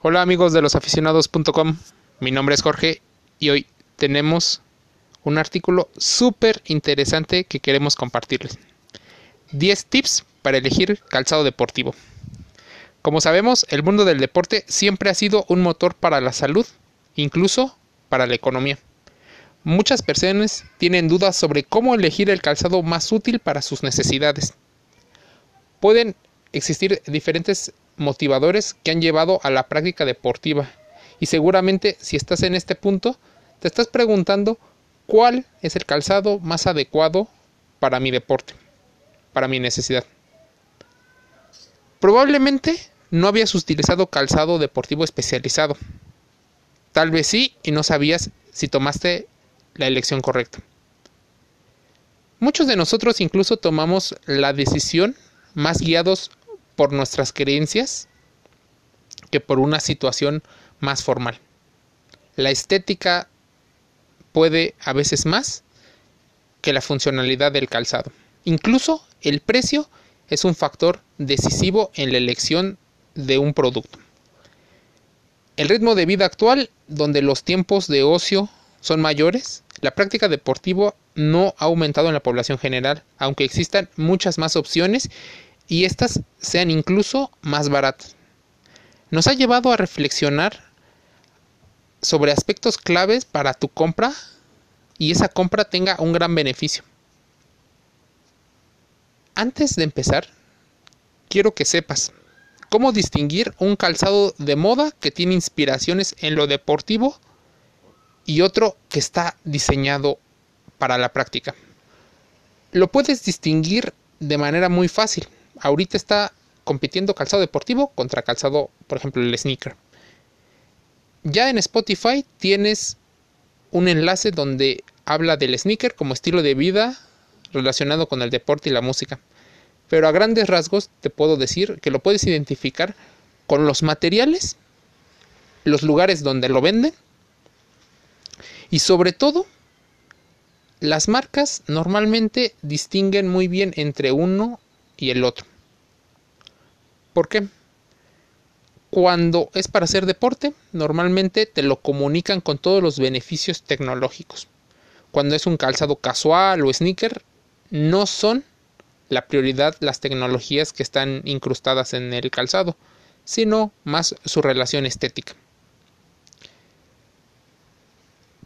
Hola amigos de losaficionados.com, mi nombre es Jorge y hoy tenemos un artículo súper interesante que queremos compartirles. 10 tips para elegir calzado deportivo. Como sabemos, el mundo del deporte siempre ha sido un motor para la salud, incluso para la economía. Muchas personas tienen dudas sobre cómo elegir el calzado más útil para sus necesidades. Pueden existir diferentes motivadores que han llevado a la práctica deportiva. Y seguramente si estás en este punto, te estás preguntando cuál es el calzado más adecuado para mi deporte, para mi necesidad. Probablemente no habías utilizado calzado deportivo especializado. Tal vez sí y no sabías si tomaste la elección correcta. Muchos de nosotros incluso tomamos la decisión más guiados por nuestras creencias que por una situación más formal. La estética puede a veces más que la funcionalidad del calzado. Incluso el precio es un factor decisivo en la elección de un producto. El ritmo de vida actual, donde los tiempos de ocio son mayores, la práctica deportiva no ha aumentado en la población general, aunque existan muchas más opciones y éstas sean incluso más baratas. Nos ha llevado a reflexionar sobre aspectos claves para tu compra y esa compra tenga un gran beneficio. Antes de empezar, quiero que sepas cómo distinguir un calzado de moda que tiene inspiraciones en lo deportivo y otro que está diseñado para la práctica. Lo puedes distinguir de manera muy fácil ahorita está compitiendo calzado deportivo contra calzado, por ejemplo, el sneaker. Ya en Spotify tienes un enlace donde habla del sneaker como estilo de vida relacionado con el deporte y la música. Pero a grandes rasgos te puedo decir que lo puedes identificar con los materiales, los lugares donde lo venden y sobre todo las marcas normalmente distinguen muy bien entre uno y el otro. ¿Por qué? Cuando es para hacer deporte, normalmente te lo comunican con todos los beneficios tecnológicos. Cuando es un calzado casual o sneaker, no son la prioridad las tecnologías que están incrustadas en el calzado, sino más su relación estética.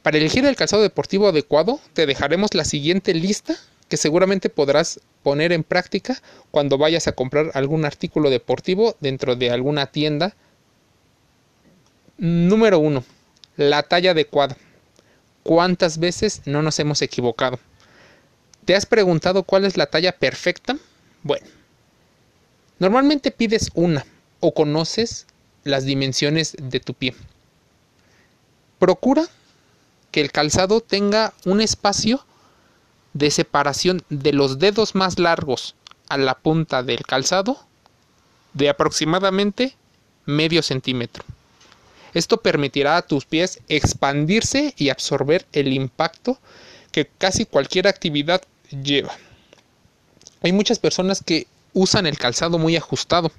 Para elegir el calzado deportivo adecuado, te dejaremos la siguiente lista que seguramente podrás poner en práctica cuando vayas a comprar algún artículo deportivo dentro de alguna tienda. Número 1. La talla adecuada. ¿Cuántas veces no nos hemos equivocado? ¿Te has preguntado cuál es la talla perfecta? Bueno, normalmente pides una o conoces las dimensiones de tu pie. Procura que el calzado tenga un espacio de separación de los dedos más largos a la punta del calzado de aproximadamente medio centímetro. Esto permitirá a tus pies expandirse y absorber el impacto que casi cualquier actividad lleva. Hay muchas personas que usan el calzado muy ajustado.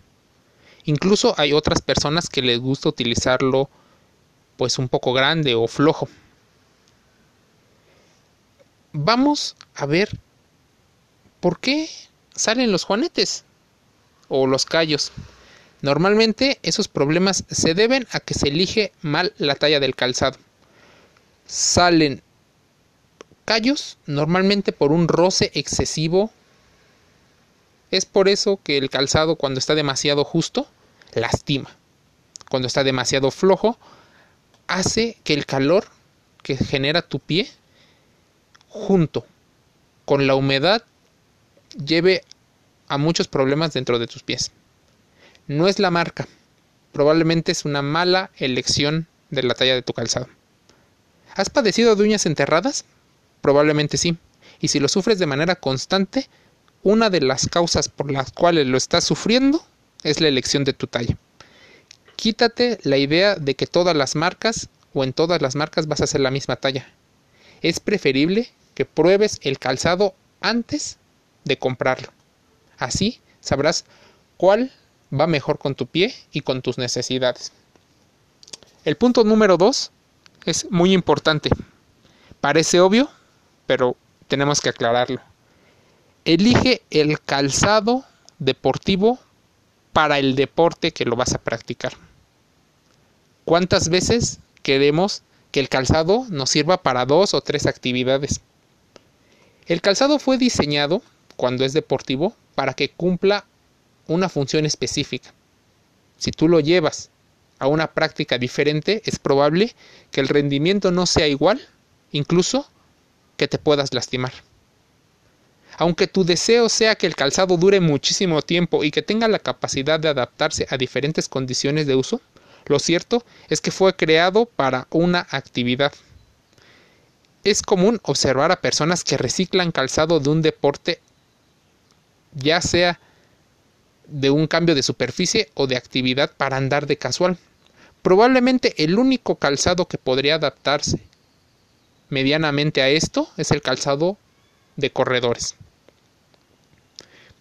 Incluso hay otras personas que les gusta utilizarlo pues un poco grande o flojo vamos a ver por qué salen los juanetes o los callos. Normalmente esos problemas se deben a que se elige mal la talla del calzado. Salen callos normalmente por un roce excesivo. Es por eso que el calzado cuando está demasiado justo lastima. Cuando está demasiado flojo hace que el calor que genera tu pie junto con la humedad lleve a muchos problemas dentro de tus pies. No es la marca, probablemente es una mala elección de la talla de tu calzado. ¿Has padecido de uñas enterradas? Probablemente sí. Y si lo sufres de manera constante, una de las causas por las cuales lo estás sufriendo es la elección de tu talla. Quítate la idea de que todas las marcas o en todas las marcas vas a hacer la misma talla. Es preferible que pruebes el calzado antes de comprarlo. Así sabrás cuál va mejor con tu pie y con tus necesidades. El punto número dos es muy importante. Parece obvio, pero tenemos que aclararlo. Elige el calzado deportivo para el deporte que lo vas a practicar. ¿Cuántas veces queremos que el calzado nos sirva para dos o tres actividades? El calzado fue diseñado, cuando es deportivo, para que cumpla una función específica. Si tú lo llevas a una práctica diferente, es probable que el rendimiento no sea igual, incluso que te puedas lastimar. Aunque tu deseo sea que el calzado dure muchísimo tiempo y que tenga la capacidad de adaptarse a diferentes condiciones de uso, lo cierto es que fue creado para una actividad. Es común observar a personas que reciclan calzado de un deporte, ya sea de un cambio de superficie o de actividad para andar de casual. Probablemente el único calzado que podría adaptarse medianamente a esto es el calzado de corredores.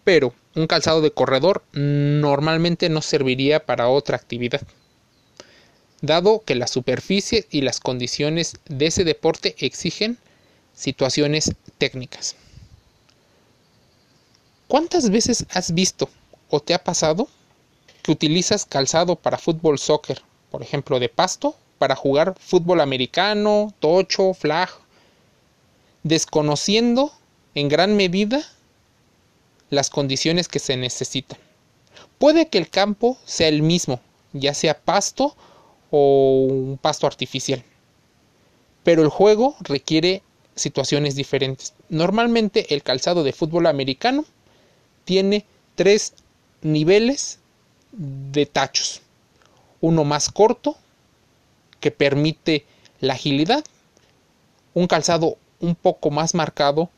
Pero un calzado de corredor normalmente no serviría para otra actividad, dado que la superficie y las condiciones de ese deporte exigen situaciones técnicas. ¿Cuántas veces has visto o te ha pasado que utilizas calzado para fútbol soccer, por ejemplo de pasto, para jugar fútbol americano, tocho, flag, desconociendo en gran medida las condiciones que se necesitan. Puede que el campo sea el mismo, ya sea pasto o un pasto artificial, pero el juego requiere situaciones diferentes. Normalmente el calzado de fútbol americano tiene tres niveles de tachos. Uno más corto, que permite la agilidad. Un calzado un poco más marcado,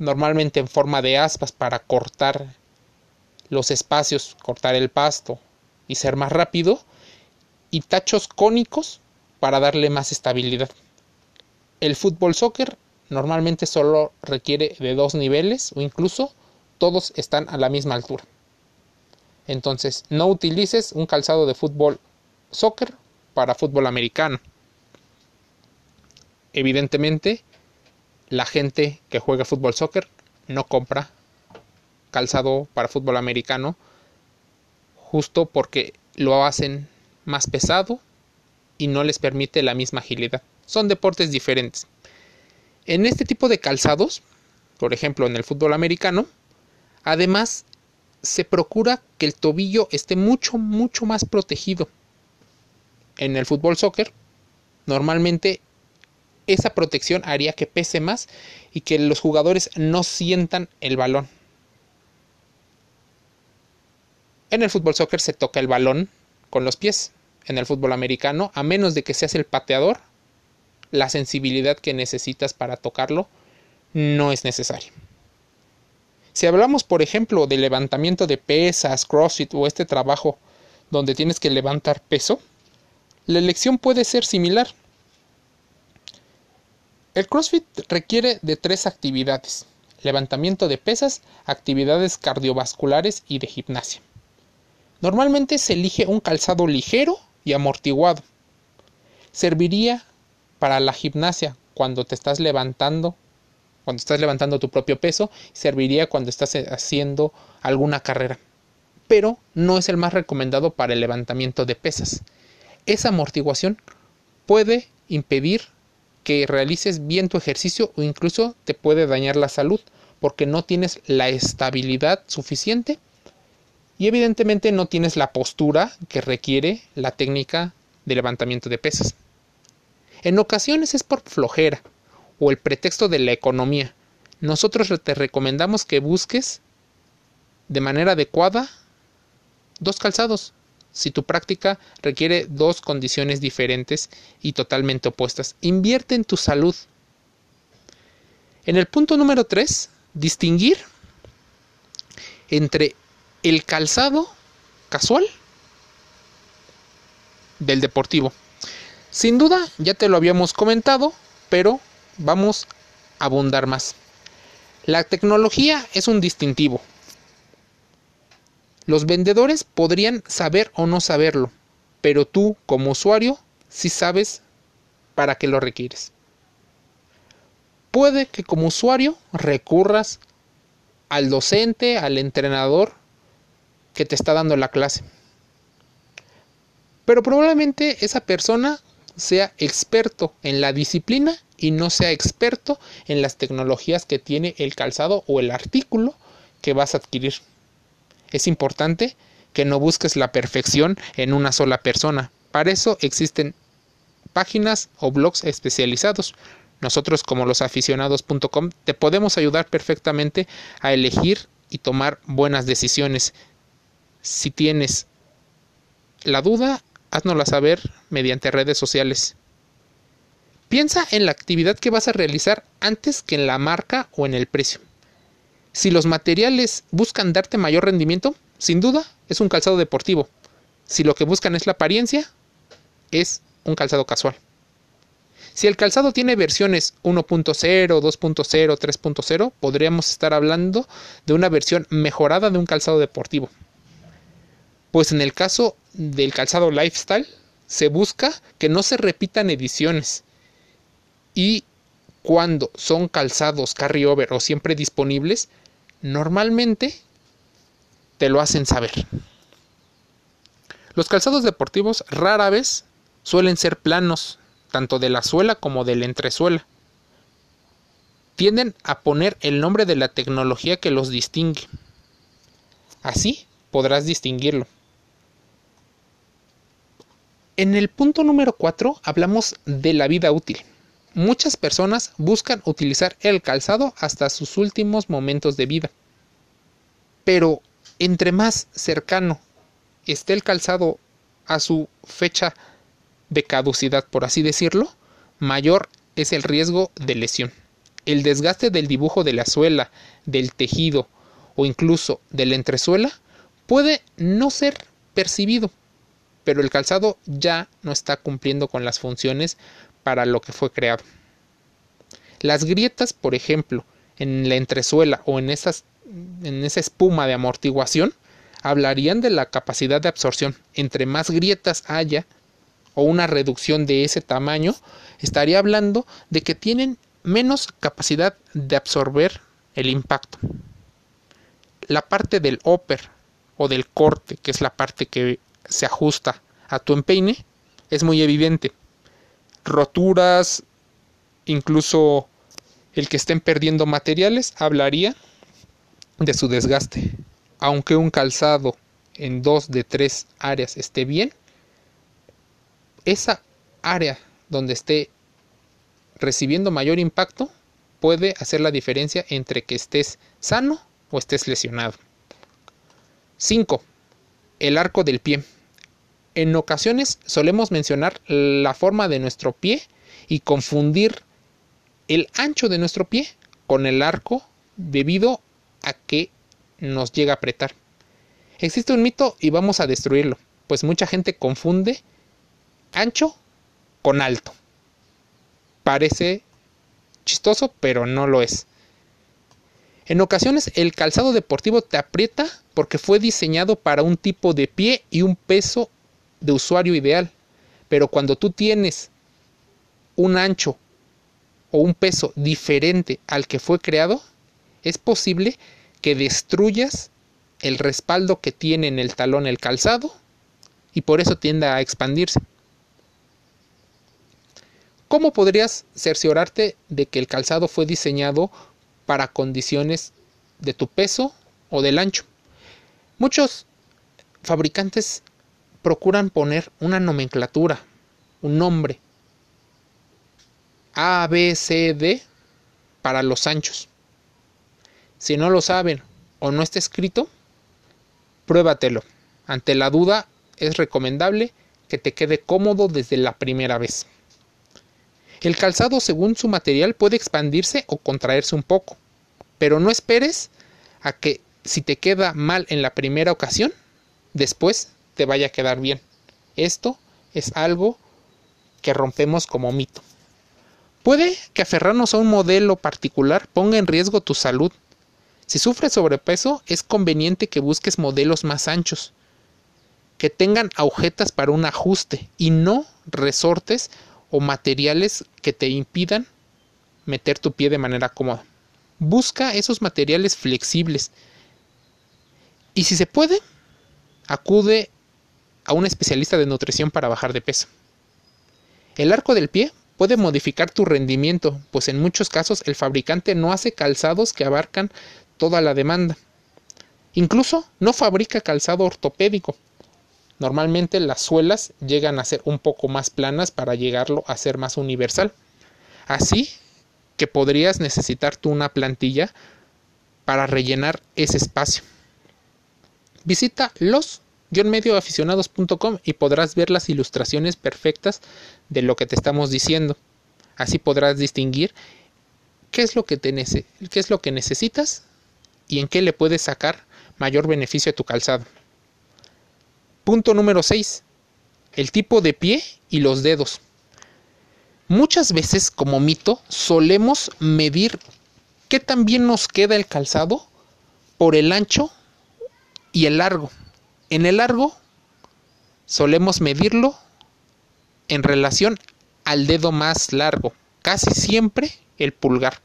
normalmente en forma de aspas para cortar los espacios, cortar el pasto y ser más rápido. Y tachos cónicos para darle más estabilidad. El fútbol soccer normalmente solo requiere de dos niveles o incluso todos están a la misma altura. Entonces, no utilices un calzado de fútbol soccer para fútbol americano. Evidentemente, la gente que juega fútbol soccer no compra calzado para fútbol americano justo porque lo hacen más pesado y no les permite la misma agilidad. Son deportes diferentes. En este tipo de calzados, por ejemplo en el fútbol americano, además se procura que el tobillo esté mucho, mucho más protegido. En el fútbol soccer, normalmente esa protección haría que pese más y que los jugadores no sientan el balón. En el fútbol soccer se toca el balón con los pies. En el fútbol americano, a menos de que seas el pateador, la sensibilidad que necesitas para tocarlo no es necesaria. Si hablamos, por ejemplo, de levantamiento de pesas, CrossFit o este trabajo donde tienes que levantar peso, la elección puede ser similar. El CrossFit requiere de tres actividades. Levantamiento de pesas, actividades cardiovasculares y de gimnasia. Normalmente se elige un calzado ligero y amortiguado. Serviría para la gimnasia cuando te estás levantando cuando estás levantando tu propio peso, serviría cuando estás haciendo alguna carrera. Pero no es el más recomendado para el levantamiento de pesas. Esa amortiguación puede impedir que realices bien tu ejercicio o incluso te puede dañar la salud porque no tienes la estabilidad suficiente y evidentemente no tienes la postura que requiere la técnica de levantamiento de pesas. En ocasiones es por flojera o el pretexto de la economía. Nosotros te recomendamos que busques de manera adecuada dos calzados. Si tu práctica requiere dos condiciones diferentes y totalmente opuestas, invierte en tu salud. En el punto número 3, distinguir entre el calzado casual del deportivo. Sin duda, ya te lo habíamos comentado, pero vamos a abundar más. La tecnología es un distintivo. Los vendedores podrían saber o no saberlo, pero tú como usuario si sabes para qué lo requieres. Puede que como usuario recurras al docente, al entrenador que te está dando la clase. Pero probablemente esa persona sea experto en la disciplina y no sea experto en las tecnologías que tiene el calzado o el artículo que vas a adquirir. Es importante que no busques la perfección en una sola persona. Para eso existen páginas o blogs especializados. Nosotros como los aficionados.com te podemos ayudar perfectamente a elegir y tomar buenas decisiones. Si tienes la duda, haznosla saber mediante redes sociales. Piensa en la actividad que vas a realizar antes que en la marca o en el precio. Si los materiales buscan darte mayor rendimiento, sin duda es un calzado deportivo. Si lo que buscan es la apariencia, es un calzado casual. Si el calzado tiene versiones 1.0, 2.0, 3.0, podríamos estar hablando de una versión mejorada de un calzado deportivo. Pues en el caso del calzado lifestyle, se busca que no se repitan ediciones. Y cuando son calzados carryover o siempre disponibles, normalmente te lo hacen saber. Los calzados deportivos rara vez suelen ser planos, tanto de la suela como de la entresuela. Tienden a poner el nombre de la tecnología que los distingue. Así podrás distinguirlo. En el punto número 4 hablamos de la vida útil. Muchas personas buscan utilizar el calzado hasta sus últimos momentos de vida. Pero entre más cercano esté el calzado a su fecha de caducidad, por así decirlo, mayor es el riesgo de lesión. El desgaste del dibujo de la suela, del tejido o incluso de la entresuela puede no ser percibido, pero el calzado ya no está cumpliendo con las funciones para lo que fue creado. Las grietas, por ejemplo, en la entresuela o en, esa espuma de amortiguación, hablarían de la capacidad de absorción. Entre más grietas haya o una reducción de ese tamaño, estaría hablando de que tienen menos capacidad de absorber el impacto. La parte del upper o del corte, que es la parte que se ajusta a tu empeine, es muy evidente. Roturas, incluso el que estén perdiendo materiales, hablaría de su desgaste. Aunque un calzado en dos de tres áreas esté bien, esa área donde esté recibiendo mayor impacto puede hacer la diferencia entre que estés sano o estés lesionado. 5. El arco del pie. En ocasiones solemos mencionar la forma de nuestro pie y confundir el ancho de nuestro pie con el arco debido a que nos llega a apretar. Existe un mito y vamos a destruirlo, pues mucha gente confunde ancho con alto. Parece chistoso, pero no lo es. En ocasiones el calzado deportivo te aprieta porque fue diseñado para un tipo de pie y un peso de usuario ideal. Pero cuando tú tienes un ancho o un peso diferente al que fue creado, es posible que destruyas el respaldo que tiene en el talón el calzado y por eso tienda a expandirse. ¿Cómo podrías cerciorarte de que el calzado fue diseñado para condiciones de tu peso o del ancho? Muchos fabricantes procuran poner una nomenclatura, un nombre. A, B, C, D para los anchos. Si no lo saben o no está escrito, pruébatelo. Ante la duda, es recomendable que te quede cómodo desde la primera vez. El calzado según su material puede expandirse o contraerse un poco, pero no esperes a que si te queda mal en la primera ocasión, después te vaya a quedar bien. Esto es algo que rompemos como mito. Puede que aferrarnos a un modelo particular ponga en riesgo tu salud. Si sufres sobrepeso, es conveniente que busques modelos más anchos, que tengan agujetas para un ajuste y no resortes o materiales que te impidan meter tu pie de manera cómoda. Busca esos materiales flexibles. Y si se puede, acude a un especialista de nutrición para bajar de peso. El arco del pie puede modificar tu rendimiento, pues en muchos casos el fabricante no hace calzados que abarcan toda la demanda. Incluso no fabrica calzado ortopédico. Normalmente las suelas llegan a ser un poco más planas para llegarlo a ser más universal. Así que podrías necesitar tú una plantilla para rellenar ese espacio. Visita los-medioaficionados.com y podrás ver las ilustraciones perfectas de lo que te estamos diciendo. Así podrás distinguir qué es lo que, te qué es lo que necesitas y en qué le puedes sacar mayor beneficio a tu calzado. Punto número 6. El tipo de pie y los dedos. Muchas veces como mito solemos medir qué tan bien nos queda el calzado por el ancho y el largo. En el largo solemos medirlo en relación al dedo más largo, casi siempre el pulgar.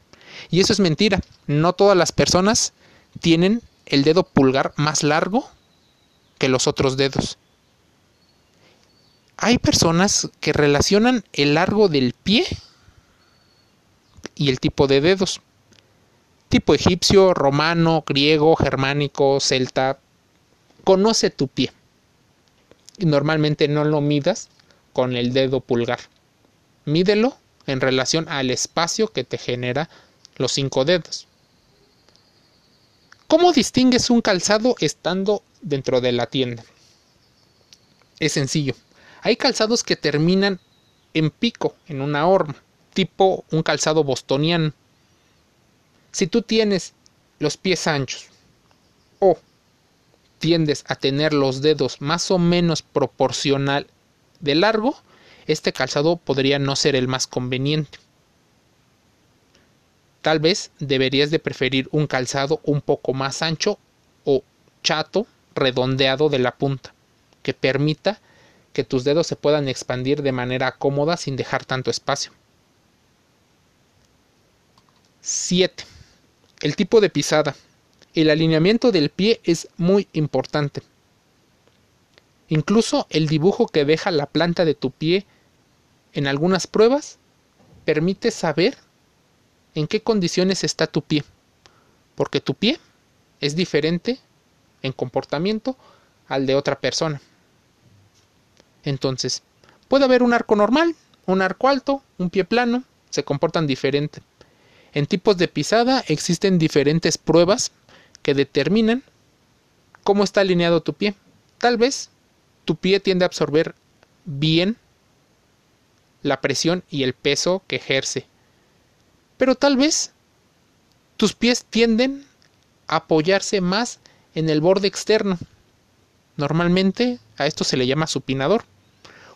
Y eso es mentira, no todas las personas tienen el dedo pulgar más largo que los otros dedos. Hay personas que relacionan el largo del pie y el tipo de dedos. Tipo egipcio, romano, griego, germánico, celta. Conoce tu pie. Y normalmente no lo midas con el dedo pulgar. Mídelo en relación al espacio que te genera los cinco dedos. ¿Cómo distingues un calzado estando dentro de la tienda? Es sencillo. Hay calzados que terminan en pico, en una horma, tipo un calzado bostoniano. Si tú tienes los pies anchos o tiendes a tener los dedos más o menos proporcional de largo, este calzado podría no ser el más conveniente. Tal vez deberías de preferir un calzado un poco más ancho o chato, redondeado de la punta, que permita que tus dedos se puedan expandir de manera cómoda sin dejar tanto espacio. 7. El tipo de pisada. El alineamiento del pie es muy importante. Incluso el dibujo que deja la planta de tu pie en algunas pruebas permite saber en qué condiciones está tu pie, porque tu pie es diferente en comportamiento al de otra persona. Entonces, puede haber un arco normal, un arco alto, un pie plano, se comportan diferente. En tipos de pisada existen diferentes pruebas que determinan cómo está alineado tu pie. Tal vez tu pie tiende a absorber bien la presión y el peso que ejerce pero tal vez tus pies tienden a apoyarse más en el borde externo. Normalmente a esto se le llama supinador.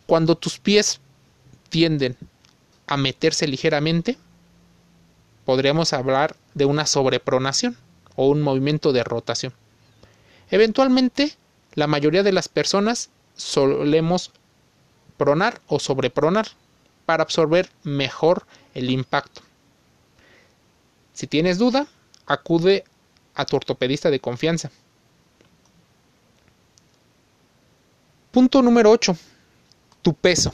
Cuando tus pies tienden a meterse ligeramente, podríamos hablar de una sobrepronación o un movimiento de rotación. Eventualmente, la mayoría de las personas solemos pronar o sobrepronar para absorber mejor el impacto. Si tienes duda, acude a tu ortopedista de confianza. Punto número 8. Tu peso.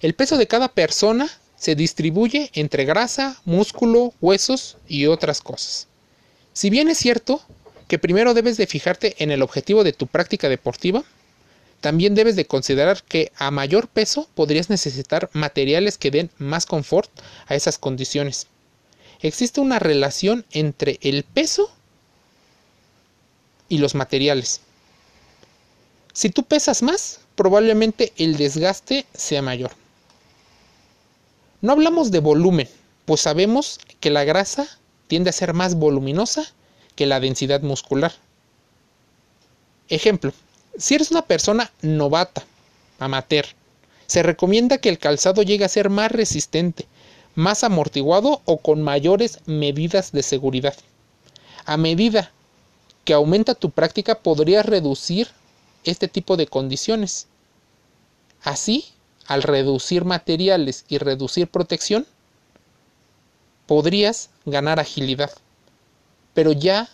El peso de cada persona se distribuye entre grasa, músculo, huesos y otras cosas. Si bien es cierto que primero debes de fijarte en el objetivo de tu práctica deportiva, también debes de considerar que a mayor peso podrías necesitar materiales que den más confort a esas condiciones existe una relación entre el peso y los materiales. Si tú pesas más, probablemente el desgaste sea mayor. No hablamos de volumen, pues sabemos que la grasa tiende a ser más voluminosa que la densidad muscular. Ejemplo, si eres una persona novata, amateur, se recomienda que el calzado llegue a ser más resistente, más amortiguado o con mayores medidas de seguridad. A medida que aumenta tu práctica podrías reducir este tipo de condiciones. Así, al reducir materiales y reducir protección, podrías ganar agilidad. Pero ya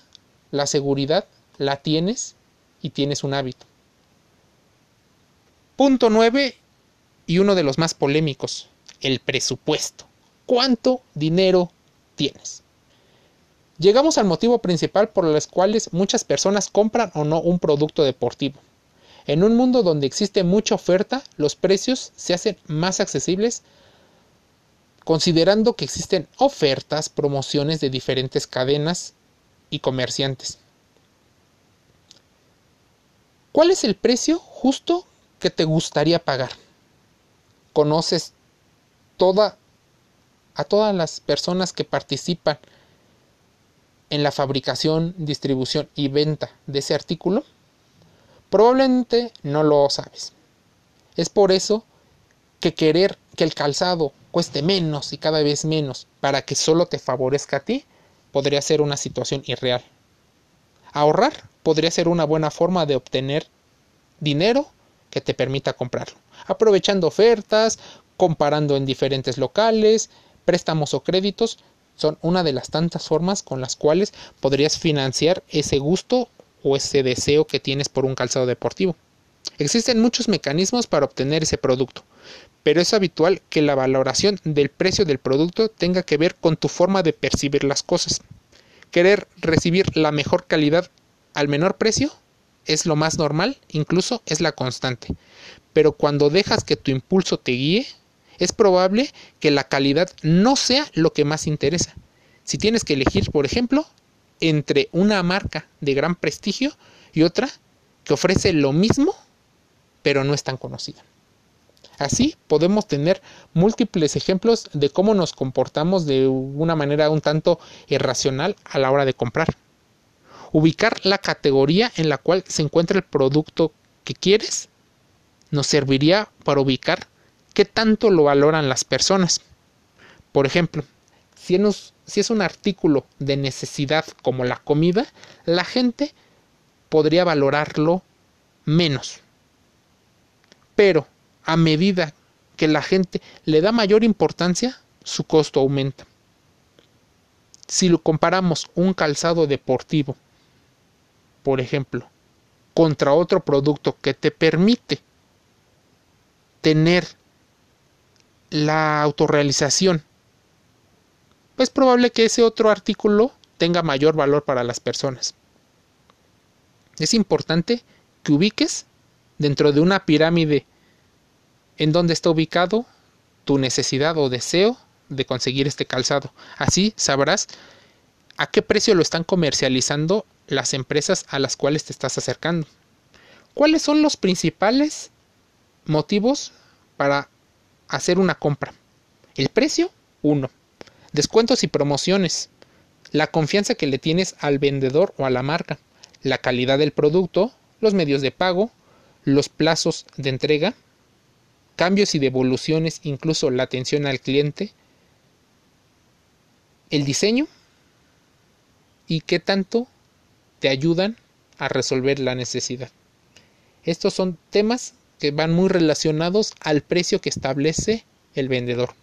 la seguridad la tienes y tienes un hábito. Punto 9 y uno de los más polémicos, el presupuesto. ¿Cuánto dinero tienes? Llegamos al motivo principal por el cual muchas personas compran o no un producto deportivo. En un mundo donde existe mucha oferta, los precios se hacen más accesibles considerando que existen ofertas, promociones de diferentes cadenas y comerciantes. ¿Cuál es el precio justo que te gustaría pagar? ¿Conoces toda, a todas las personas que participan en la fabricación, distribución y venta de ese artículo? Probablemente no lo sabes. Es por eso que querer que el calzado cueste menos y cada vez menos para que solo te favorezca a ti podría ser una situación irreal. Ahorrar podría ser una buena forma de obtener dinero que te permita comprarlo, aprovechando ofertas, comparando en diferentes locales, préstamos o créditos, son una de las tantas formas con las cuales podrías financiar ese gusto o ese deseo que tienes por un calzado deportivo. Existen muchos mecanismos para obtener ese producto, pero es habitual que la valoración del precio del producto tenga que ver con tu forma de percibir las cosas. Querer recibir la mejor calidad al menor precio es lo más normal, incluso es la constante. Pero cuando dejas que tu impulso te guíe, es probable que la calidad no sea lo que más interesa. Si tienes que elegir, por ejemplo, entre una marca de gran prestigio y otra que ofrece lo mismo, pero no es tan conocida. Así podemos tener múltiples ejemplos de cómo nos comportamos de una manera un tanto irracional a la hora de comprar. Ubicar la categoría en la cual se encuentra el producto que quieres nos serviría para ubicar qué tanto lo valoran las personas. Por ejemplo, si, es un artículo de necesidad como la comida, la gente podría valorarlo menos. Pero a medida que la gente le da mayor importancia, su costo aumenta. Si lo comparamos un calzado deportivo, por ejemplo, contra otro producto que te permite tener la autorrealización pues probable que ese otro artículo tenga mayor valor para las personas. Es importante que ubiques dentro de una pirámide en donde está ubicado tu necesidad o deseo de conseguir este calzado. Así sabrás a qué precio lo están comercializando las empresas a las cuales te estás acercando. ¿Cuáles son los principales motivos para hacer una compra? El precio, uno descuentos y promociones, la confianza que le tienes al vendedor o a la marca, la calidad del producto, los medios de pago, los plazos de entrega, cambios y devoluciones, incluso la atención al cliente, el diseño y qué tanto te ayudan a resolver la necesidad. Estos son temas que van muy relacionados al precio que establece el vendedor.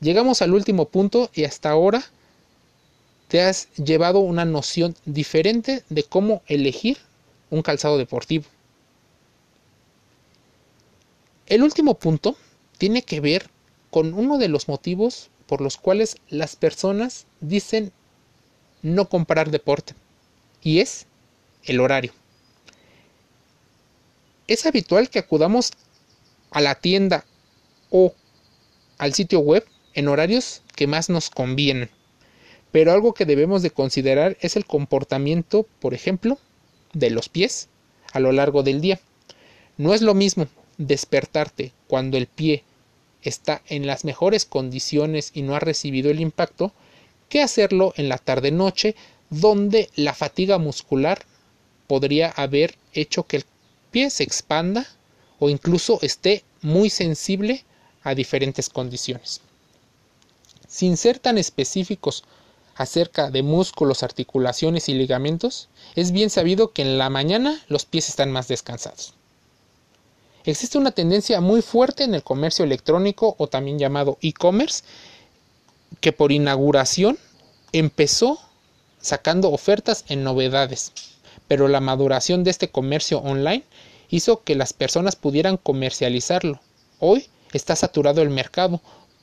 Llegamos al último punto y hasta ahora te has llevado una noción diferente de cómo elegir un calzado deportivo. El último punto tiene que ver con uno de los motivos por los cuales las personas dicen no comprar deporte y es el horario. Es habitual que acudamos a la tienda o al sitio web en horarios que más nos convienen. Pero algo que debemos de considerar es el comportamiento, por ejemplo, de los pies a lo largo del día. No es lo mismo despertarte cuando el pie está en las mejores condiciones y no ha recibido el impacto que hacerlo en la tarde noche donde la fatiga muscular podría haber hecho que el pie se expanda o incluso esté muy sensible a diferentes condiciones. Sin ser tan específicos acerca de músculos, articulaciones y ligamentos, es bien sabido que en la mañana los pies están más descansados. Existe una tendencia muy fuerte en el comercio electrónico o también llamado e-commerce que por inauguración empezó sacando ofertas en novedades, pero la maduración de este comercio online hizo que las personas pudieran comercializarlo. Hoy está saturado el mercado,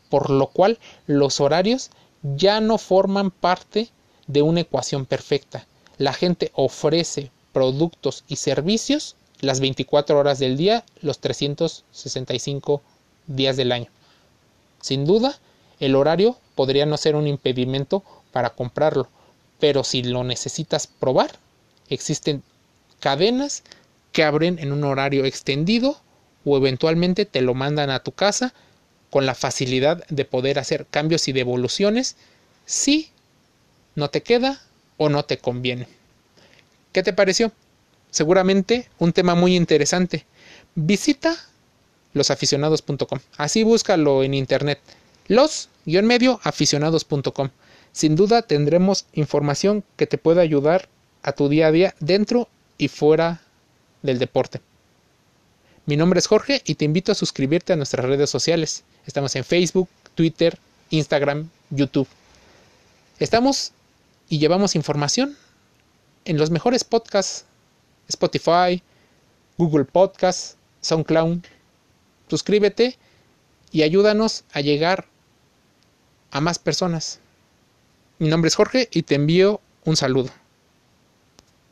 por lo cual los horarios ya no forman parte de una ecuación perfecta. La gente ofrece productos y servicios las 24 horas del día, los 365 días del año. Sin duda, el horario podría no ser un impedimento para comprarlo, pero si lo necesitas probar, existen cadenas que abren en un horario extendido o eventualmente te lo mandan a tu casa con la facilidad de poder hacer cambios y devoluciones si no te queda o no te conviene. ¿Qué te pareció? Seguramente un tema muy interesante. Visita losaficionados.com. Así búscalo en internet. Los-medio aficionados.com. Sin duda tendremos información que te pueda ayudar a tu día a día dentro y fuera del deporte. Mi nombre es Jorge y te invito a suscribirte a nuestras redes sociales. Estamos en Facebook, Twitter, Instagram, YouTube. Estamos y llevamos información en los mejores podcasts Spotify, Google Podcast, SoundCloud. Suscríbete y ayúdanos a llegar a más personas. Mi nombre es Jorge y te envío un saludo.